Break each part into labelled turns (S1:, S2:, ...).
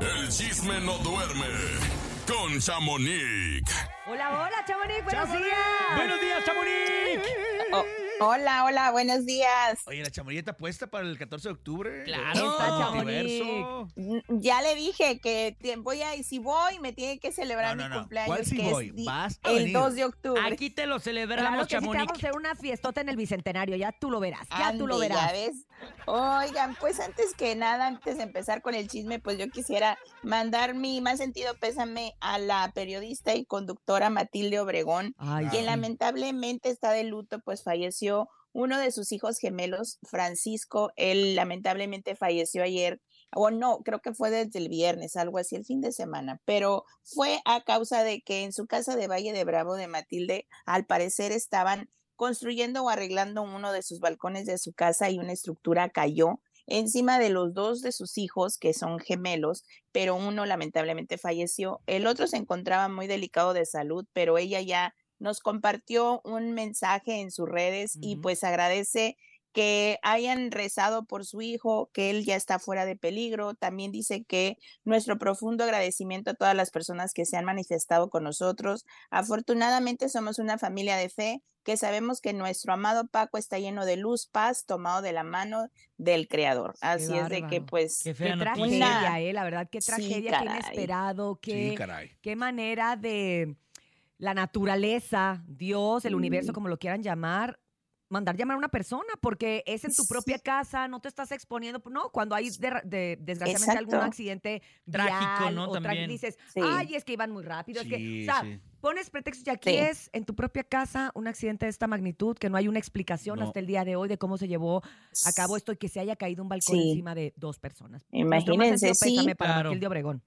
S1: El chisme no duerme con Chamonix.
S2: Hola, hola, Chamonix, buenos
S3: ¡Chamonix!
S2: días.
S3: ¡Buenos días, Chamonix!
S4: Oh, hola, hola, buenos días.
S3: Oye, la chamonix puesta para el 14 de octubre.
S2: Claro.
S4: Mm, Ya le dije que voy a, si voy, me tiene que celebrar
S3: No, no,
S4: mi
S3: no.
S4: cumpleaños,
S3: ¿Cuál si
S4: que
S3: voy?
S4: es
S3: Vas a
S4: el
S3: venir.
S4: 2 de octubre.
S5: Aquí te lo
S2: Claro
S5: celebramos,
S2: que sí, te vamos a hacer una fiestota en el Bicentenario, ya tú lo verás, ya tú lo verás.
S4: ya ves. Oigan, pues antes que nada, antes de empezar con el chisme, pues yo quisiera mandar mi más sentido pésame a la periodista y conductora Matilde Obregón,
S2: Ay,
S4: quien
S2: sí.
S4: lamentablemente está de luto, pues falleció uno de sus hijos gemelos, Francisco. Él lamentablemente falleció ayer, o no, creo que fue desde el viernes, algo así, el fin de semana, pero fue a causa de que en su casa de Valle de Bravo de Matilde, al parecer estaban construyendo o arreglando uno de sus balcones de su casa y una estructura cayó encima de los dos de sus hijos, que son gemelos, pero uno lamentablemente falleció. El otro se encontraba muy delicado de salud, pero ella ya nos compartió un mensaje en sus redes y pues agradece que hayan rezado por su hijo, que él ya está fuera de peligro. También dice que nuestro profundo agradecimiento a todas las personas que se han manifestado con nosotros. Afortunadamente somos una familia de fe que sabemos que nuestro amado Paco está lleno de luz, paz, tomado de la mano del Creador. Así es de que pues
S5: Qué
S2: tragedia,
S4: Una-
S2: eh, la verdad, qué
S4: Sí,
S2: tragedia, qué inesperado, qué,
S3: Sí,
S2: qué manera de la naturaleza, Dios, el universo,
S4: Sí.
S2: como lo quieran llamar, mandar llamar a una persona, porque es en tu propia casa, no te estás exponiendo, no, cuando hay de- de- desgraciadamente algún accidente
S5: Trágico,
S2: vial
S5: ¿no?
S2: o
S5: También.
S2: dices,
S4: Sí.
S2: ay, es que iban muy rápido, es que, o sea,
S3: sí.
S2: pones pretextos y aquí
S4: Sí.
S2: es en tu propia casa un accidente de esta magnitud, que no hay una explicación
S3: No.
S2: hasta el día de hoy de cómo se llevó a cabo esto y que se haya caído un balcón
S4: Sí.
S2: encima de dos personas.
S4: Imagínense, sí.
S2: para
S5: Claro.
S2: Matilde Obregón.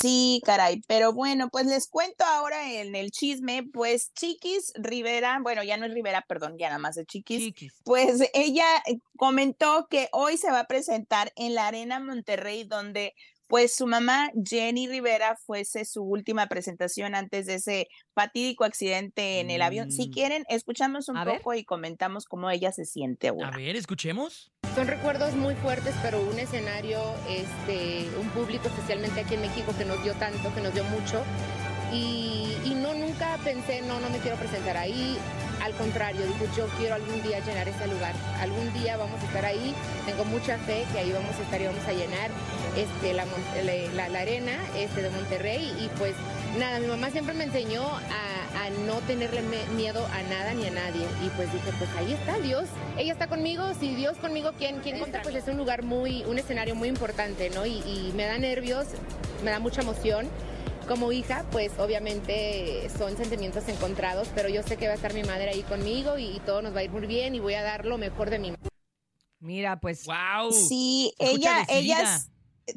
S4: Sí, caray, pero bueno, pues les cuento ahora en el chisme, pues Chiquis Rivera, bueno, ya no es Rivera, perdón, ya nada más es Chiquis,
S2: Chiquis.
S4: pues ella eh, comentó que hoy se va a presentar en la Arena Monterrey, donde pues su mamá Jenny Rivera fuese su última presentación antes de ese fatídico accidente en el avión. Si
S3: Mm.
S4: quieren, escuchamos un
S2: A ver.
S4: poco y comentamos cómo ella se siente
S5: A
S4: ahora.
S5: ver, escuchemos.
S6: Son recuerdos muy fuertes, pero un escenario, este, un público, especialmente aquí en México, que nos dio tanto, que nos dio mucho. Y, y no, nunca pensé, no, no me quiero presentar ahí. Al contrario, dije, yo quiero algún día llenar ese lugar. Algún día vamos a estar ahí. Tengo mucha fe que ahí vamos a estar y vamos a llenar este, la, la- la- la arena este, de Monterrey. Y pues nada, mi mamá siempre me enseñó a, a no tenerle me- miedo a nada ni a nadie. Y pues dije, pues ahí está Dios. Ella está conmigo. Si Dios conmigo, ¿quién, quién contra Pues es un lugar muy, un escenario muy importante, ¿no? Y, y me da nervios, me da mucha emoción. Como hija, pues obviamente son sentimientos encontrados, pero yo sé que va a estar mi madre ahí conmigo y, y todo nos va a ir muy bien y voy a dar lo mejor de mí.
S2: Mira, pues
S5: ¡Wow!
S4: Sí, ella, ella,
S5: decidida.
S4: s-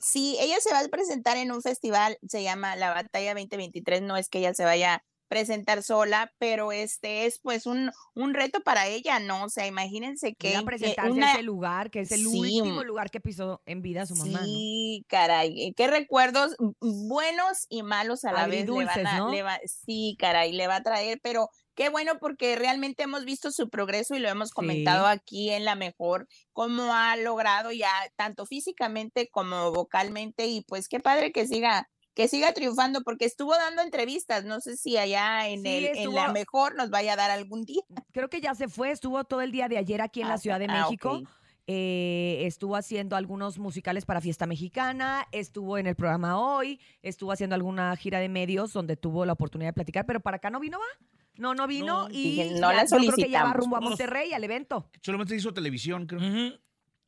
S4: sí, ella se va a presentar en un festival, se llama La Batalla 2023, no es que ella se vaya a presentar sola, pero este es pues un, un reto para ella, ¿no? O sea, imagínense que,
S2: a
S4: que
S2: presentarse a
S4: una,
S2: ese lugar, que es el
S4: Sí,
S2: último lugar que pisó en vida su mamá, ¿no?
S4: Sí, caray, qué recuerdos buenos y malos a la vez le van a,
S2: ¿no?
S4: le va- sí, caray, le va a traer, pero qué bueno porque realmente hemos visto su progreso y lo hemos comentado
S2: Sí.
S4: aquí en la mejor, cómo ha logrado ya tanto físicamente como vocalmente y pues qué padre que siga que siga triunfando porque estuvo dando entrevistas, no sé si allá en
S2: Sí,
S4: el en la mejor nos vaya a dar algún día.
S2: Creo que ya se fue, estuvo todo el día de ayer aquí en la
S4: Ah,
S2: Ciudad de
S4: ah,
S2: México. eh, estuvo haciendo algunos musicales para Fiesta Mexicana, estuvo en el programa hoy, estuvo haciendo alguna gira de medios donde tuvo la oportunidad de platicar, pero para acá no vino, ¿va? No, no vino
S5: No,
S2: y
S4: no
S2: ya-
S4: la
S2: yo creo que ya va rumbo a. Monterrey al evento.
S3: Solamente hizo televisión, creo.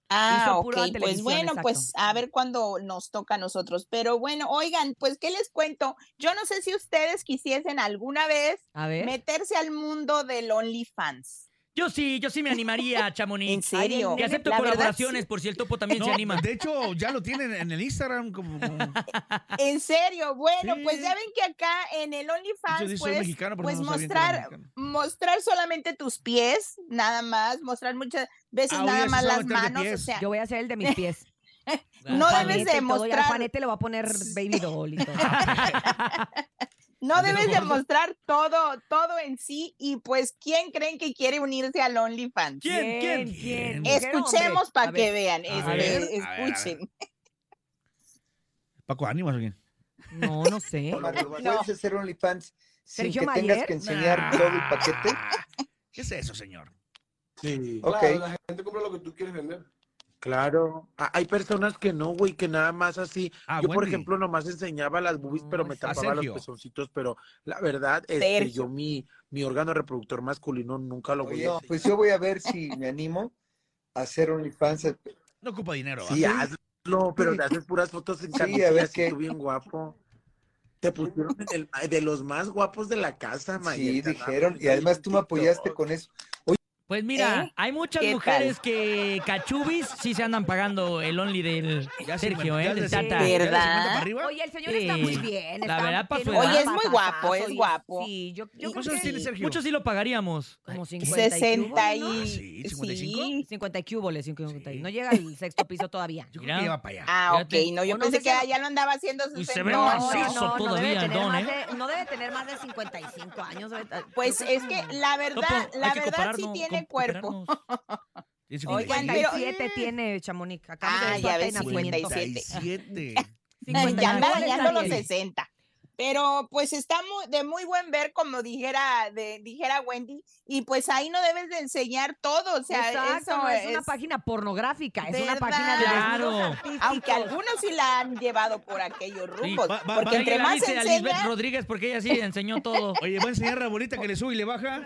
S4: Ah, ok, pues bueno, pues a ver cuándo nos toca a nosotros. Pero bueno, oigan, pues, ¿qué les cuento? Yo no sé si ustedes quisiesen alguna vez
S2: A ver.
S4: meterse al mundo del OnlyFans.
S5: Yo sí, yo sí me animaría, Chamonix.
S4: ¿En serio?
S5: Y acepto
S4: La verdad,
S5: colaboraciones,
S4: sí.
S5: por si el topo también
S3: No,
S5: se anima.
S3: de hecho, ya lo tienen en el Instagram como... como-
S4: En serio, bueno,
S3: Sí.
S4: pues ya ven que acá en el OnlyFans puedes
S3: mexicano, pero
S4: pues
S3: no
S4: mostrar, mostrar solamente tus pies, nada más, mostrar muchas veces
S3: Ah,
S4: nada más las manos, o sea,
S2: Yo voy a hacer el de mis pies.
S4: no debes de
S2: todo,
S4: mostrar
S2: Juanete le va a poner baby doll y todo.
S4: No debes de mostrar todo, todo en sí. Y pues, ¿quién creen que quiere unirse al OnlyFans?
S5: ¿Quién? ¿Quién?
S2: ¿Quién?
S3: ¿Quién?
S4: Escuchemos para
S2: ver.
S4: que vean.
S3: A
S4: este,
S3: ver, a ver, a ver.
S4: escuchen.
S3: Paco Ánimas o quién?
S2: No, no sé.
S7: Hola, Bulba.
S4: No.
S7: ¿Puedes hacer OnlyFans sin que
S2: Mayer.
S7: tengas que enseñar todo el paquete?
S3: ¿Qué es eso, señor?
S8: Sí.
S7: Ok.
S8: Claro, la gente compra lo que tú quieres vender.
S9: Claro. Ah, Hay personas que no, güey, que nada más así.
S3: Ah,
S9: yo, por ejemplo, nomás enseñaba las boobies, pero me
S3: Ah,
S9: tapaba los pezoncitos. Pero la verdad, este, yo mi, mi órgano reproductor masculino nunca lo voy
S7: Oye,
S9: a enseñar.
S7: pues yo voy a ver si me animo a hacer OnlyFans.
S3: No ocupa dinero.
S9: Sí,
S3: ¿va?
S9: hazlo, pero te haces puras fotos en
S7: Sí, a ver
S9: así
S7: qué.
S9: tú bien guapo. Te pusieron en el, de los más guapos de la casa,
S7: Sí,
S9: Mayeta, nada
S7: dijeron. Y además tú me apoyaste con eso.
S5: Pues mira,
S4: ¿Eh?
S5: hay muchas
S4: ¿Qué
S5: mujeres que cachubis sí se andan pagando el only del
S3: Ya
S5: Sergio, ¿eh?
S3: de
S5: Del Tata.
S4: ¿Verdad?
S3: 50 para arriba?
S2: Oye, el señor está muy bien.
S5: La
S2: está-
S5: verdad, pa'
S2: tiene
S5: su
S2: un
S5: edad.
S4: Oye, es muy guapo, es guapo.
S2: Sí, yo, yo creo
S3: ¿Cuántos años
S2: que
S3: tiene Sergio?
S5: Muchos sí lo pagaríamos.
S2: como 50 y
S4: 60 y...
S2: ¿no?
S3: Ah, sí, 55.
S4: sí.
S2: 50 y cúboles, 50 y-
S3: Sí.
S2: No llega al sexto piso todavía.
S3: Yo creo que lleva para allá.
S4: Ah, ok. No, yo pensé
S2: sé
S4: que ya lo andaba haciendo sus
S5: Y se ve
S2: No,
S5: macizo
S2: no, no, no
S5: todavía
S2: debe
S5: el
S2: tener
S5: don,
S2: más
S5: ¿eh?
S2: de, no debe tener más de 55 años.
S4: Pues es que la verdad, la verdad sí
S5: compararnos,
S4: tiene cuerpo. Oigan,
S3: 57.
S4: pero-
S2: 57 tiene Chamonix.
S4: Ah, ya ves,
S2: acta de nacimiento.
S3: 57.
S4: ya anda
S2: Está
S4: dañando los
S2: bien.
S4: 60. Pero pues está muy, de muy buen ver, como dijera, de, dijera Wendy, y pues ahí no debes de enseñar todo, o sea,
S2: Exacto,
S4: eso
S2: no es una página pornográfica, es una página de
S5: Claro.
S4: aunque algunos sí la han llevado por aquellos rumbos,
S3: va- va-
S4: porque
S3: va-
S4: entre más
S5: dice a Lisbeth Rodríguez porque ella sí enseñó todo.
S3: Oye, voy a enseñar a la bolita que le sube y le baja.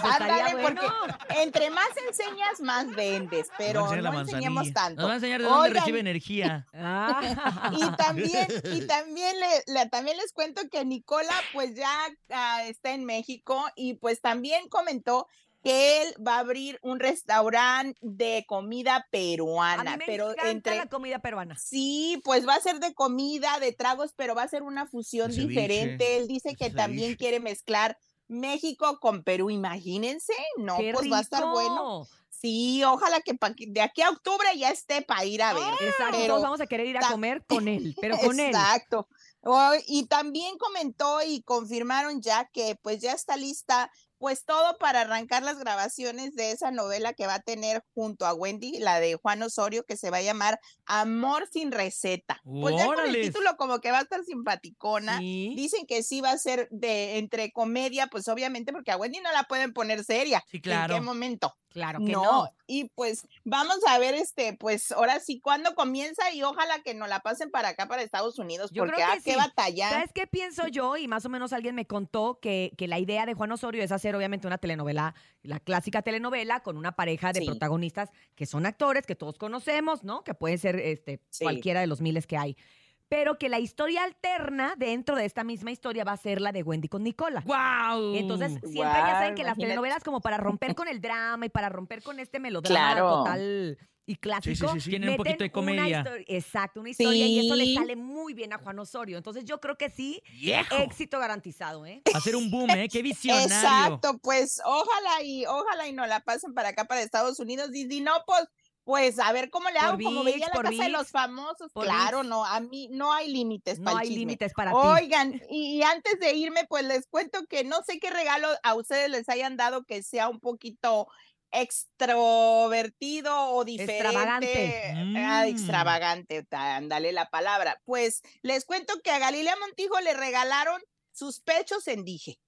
S2: Pues estaría
S4: ándale,
S2: bueno.
S4: porque entre más enseñas, más vendes, pero no enseñemos
S3: manzanilla.
S4: tanto.
S5: Nos va a enseñar de dónde
S4: Oigan,
S5: recibe energía.
S2: Ah.
S4: Y también, y también, le, le- también les cuento que Nicola pues ya ah, está en México y pues también comentó que él va a abrir un restaurante de comida
S2: A
S4: peruana,
S2: mí me
S4: pero
S2: encanta
S4: entre
S2: la comida peruana.
S4: sí, pues va a ser de comida, de tragos, pero va a ser una fusión diferente. Él dice que también quiere mezclar México con Perú, imagínense, no,
S2: ¡Qué
S4: pues va a estar bueno. Sí, ojalá que de aquí a octubre ya esté para ir a ver.
S2: Exacto,
S4: Pero
S2: todos vamos a querer ir a comer con él, pero con él.
S4: Exacto. Oh, y también comentó y confirmaron ya que pues ya está lista pues todo para arrancar las grabaciones de esa novela que va a tener junto a Wendy, la de Juan Osorio, que se va a llamar Amor sin receta. Pues ya con el título como que va a estar simpaticona.
S2: Sí.
S4: Dicen que sí va a ser de entre comedia, pues obviamente porque a Wendy no la pueden poner seria.
S5: Sí,
S4: ¿En
S5: claro.
S4: qué momento?
S2: Claro que
S4: no.
S2: no.
S4: Y pues vamos a ver, este, pues ahora sí, cuándo comienza y ojalá que nos la pasen para acá, para Estados Unidos,
S2: Yo creo que
S4: ah, qué
S2: sí.
S4: batalla.
S2: ¿Sabes qué pienso yo? Y más o menos alguien me contó que, que la idea de Juan Osorio es hacer obviamente una telenovela, la clásica telenovela con una pareja de
S4: Sí.
S2: protagonistas que son actores, que todos conocemos, ¿no? Que puede ser este,
S4: Sí.
S2: cualquiera de los miles que hay. Pero que la historia alterna dentro de esta misma historia va a ser la de Wendy con Nicola.
S5: ¡Guau!
S2: Entonces, siempre ya saben que las telenovelas como para romper con el drama y para romper con este melodrama
S4: Claro.
S2: total y clásico.
S3: sí, sí.
S5: Tienen un poquito de
S2: una
S5: comedia.
S2: histo- exacto, una historia y eso le
S4: Sí.
S2: sale muy bien a Juan Osorio. Entonces yo creo que sí,
S5: ¡Viejo!
S2: éxito garantizado, ¿eh?
S5: Ser un boom, ¿eh? ¡Qué visionario!
S4: Exacto, pues ojalá y ojalá y nos la pasen para acá, para Estados Unidos. Y si no, pues, pues a ver cómo le
S2: Por
S4: hago, como veía la
S2: por
S4: casa de los famosos.
S2: por
S4: Claro,
S2: ViX.
S4: no, a mí no hay límites
S2: No
S4: para
S2: hay límites para ti.
S4: Oigan, y, y antes de irme, pues les cuento que no sé qué regalo a ustedes les hayan dado que sea un poquito extrovertido o diferente.
S2: Extravagante.
S4: Ah,
S5: Mm.
S4: extravagante, ándale la palabra. Pues les cuento que a Galilea Montijo le regalaron sus pechos en dije.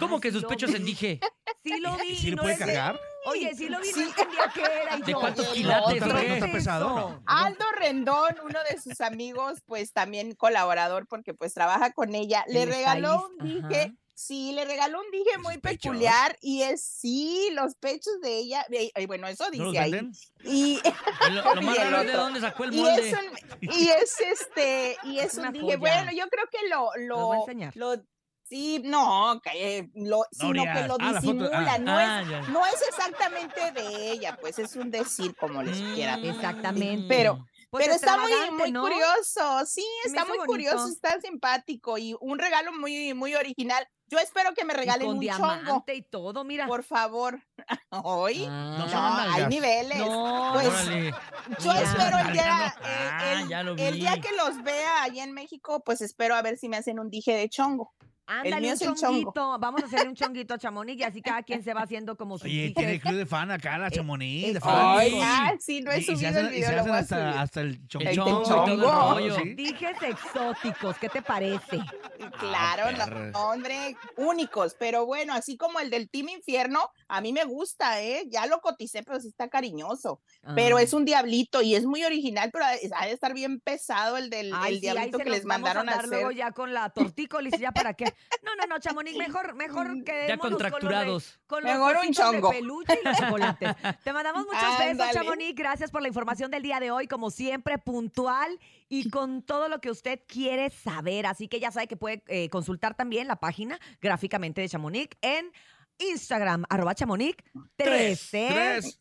S5: ¿Cómo
S2: Ay,
S5: que
S2: sí
S5: sus
S2: lo
S5: pechos en dije?
S2: Sí lo vi.
S3: ¿Y si le
S2: no
S3: puede
S2: es-
S3: cargar?
S2: Oye, sí lo vi,
S4: Sí.
S2: no entendía qué era. y
S5: ¿De
S2: yo,
S5: cuántos
S2: "¿Qué
S5: quilates,
S2: otro
S5: o qué?
S2: es
S3: ¿Está pesado o
S2: eso?".
S3: no?
S4: Aldo Rendón, uno de sus amigos, pues también colaborador porque pues trabaja con ella, le
S2: El
S4: regaló un dije,
S2: ajá.
S4: Sí, le regaló un dije
S3: ¿Sus
S4: muy
S3: pechos?
S4: peculiar y es sí, los pechos de ella, ay, bueno, eso
S3: ¿No los
S4: dice ahí.
S3: venden?
S4: Y,
S5: Lo, lo más
S4: Y el
S5: raro es de dónde sacó el
S4: y
S5: molde.
S4: es un, y es este, y es,
S2: Es
S4: un dije, bueno, yo creo que lo, lo, lo, sí, no, eh, lo, sino que lo
S3: Ah, foto,
S4: disimula,
S3: ah.
S4: no
S5: Ah,
S4: es,
S5: ya.
S4: no es exactamente de ella, pues es un decir como les quiera.
S5: Mm,
S2: Exactamente.
S4: Pero-
S2: Pues
S4: Pero está muy, muy
S2: ¿no?
S4: curioso, sí, está muy
S2: bonito.
S4: curioso, está simpático y un regalo muy, muy original. Yo espero que me
S2: Y
S4: regalen
S2: con
S4: un chongo,
S2: y todo, mira.
S4: por favor. Hoy,
S2: Ah,
S3: No
S4: no, hay niveles.
S2: No,
S4: Pues,
S5: Órale.
S4: Yo espero el día, eh,
S5: Ah,
S4: el,
S5: ya lo
S4: el día que los vea allá en México, pues espero a ver si me hacen un dije de chongo.
S2: Ándale,
S4: mío
S2: un
S4: es el chongo.
S2: chonguito. Vamos a hacerle un chonguito a Chamonix y así cada quien se va haciendo como su
S3: Oye, tiene club de fan acá, la Chamonix, de
S2: eh,
S3: fan.
S4: Ay, ah, sí, no he
S3: Y- y se
S4: subido
S3: hacen,
S4: el
S3: y
S4: video,
S3: se hacen
S4: a
S3: hasta, el chongo.
S5: El chongo y todo el
S4: chongo.
S5: rollo.
S3: Sí.
S2: Dijes exóticos, ¿qué te parece?
S4: Claro,
S3: perra.
S4: no, hombre, únicos, pero bueno, así como el del Team Infierno, a mí me gusta, ¿eh? Ya lo coticé, pero sí está cariñoso. Pero
S2: Ah.
S4: es un diablito y es muy original, pero ha de estar bien pesado el del
S2: Ay,
S4: el
S2: sí, ahí
S4: diablito que les
S2: vamos
S4: mandaron a
S2: luego
S4: hacer.
S2: ya con la tortícolis, ¿ya para qué? No, no, no, Chamonix, mejor, mejor que
S5: Ya contracturados.
S2: Con los
S4: Mejor un
S2: ositos de
S4: chongo.
S2: peluche y los chocolates. Te mandamos muchos besos. Chamonix. Gracias por la información del día de hoy, como siempre, puntual y con todo lo que usted quiere saber. Así que ya sabe que puede eh, consultar también la página gráficamente de Chamonix en Instagram, arroba Chamonix 13.
S3: Tres.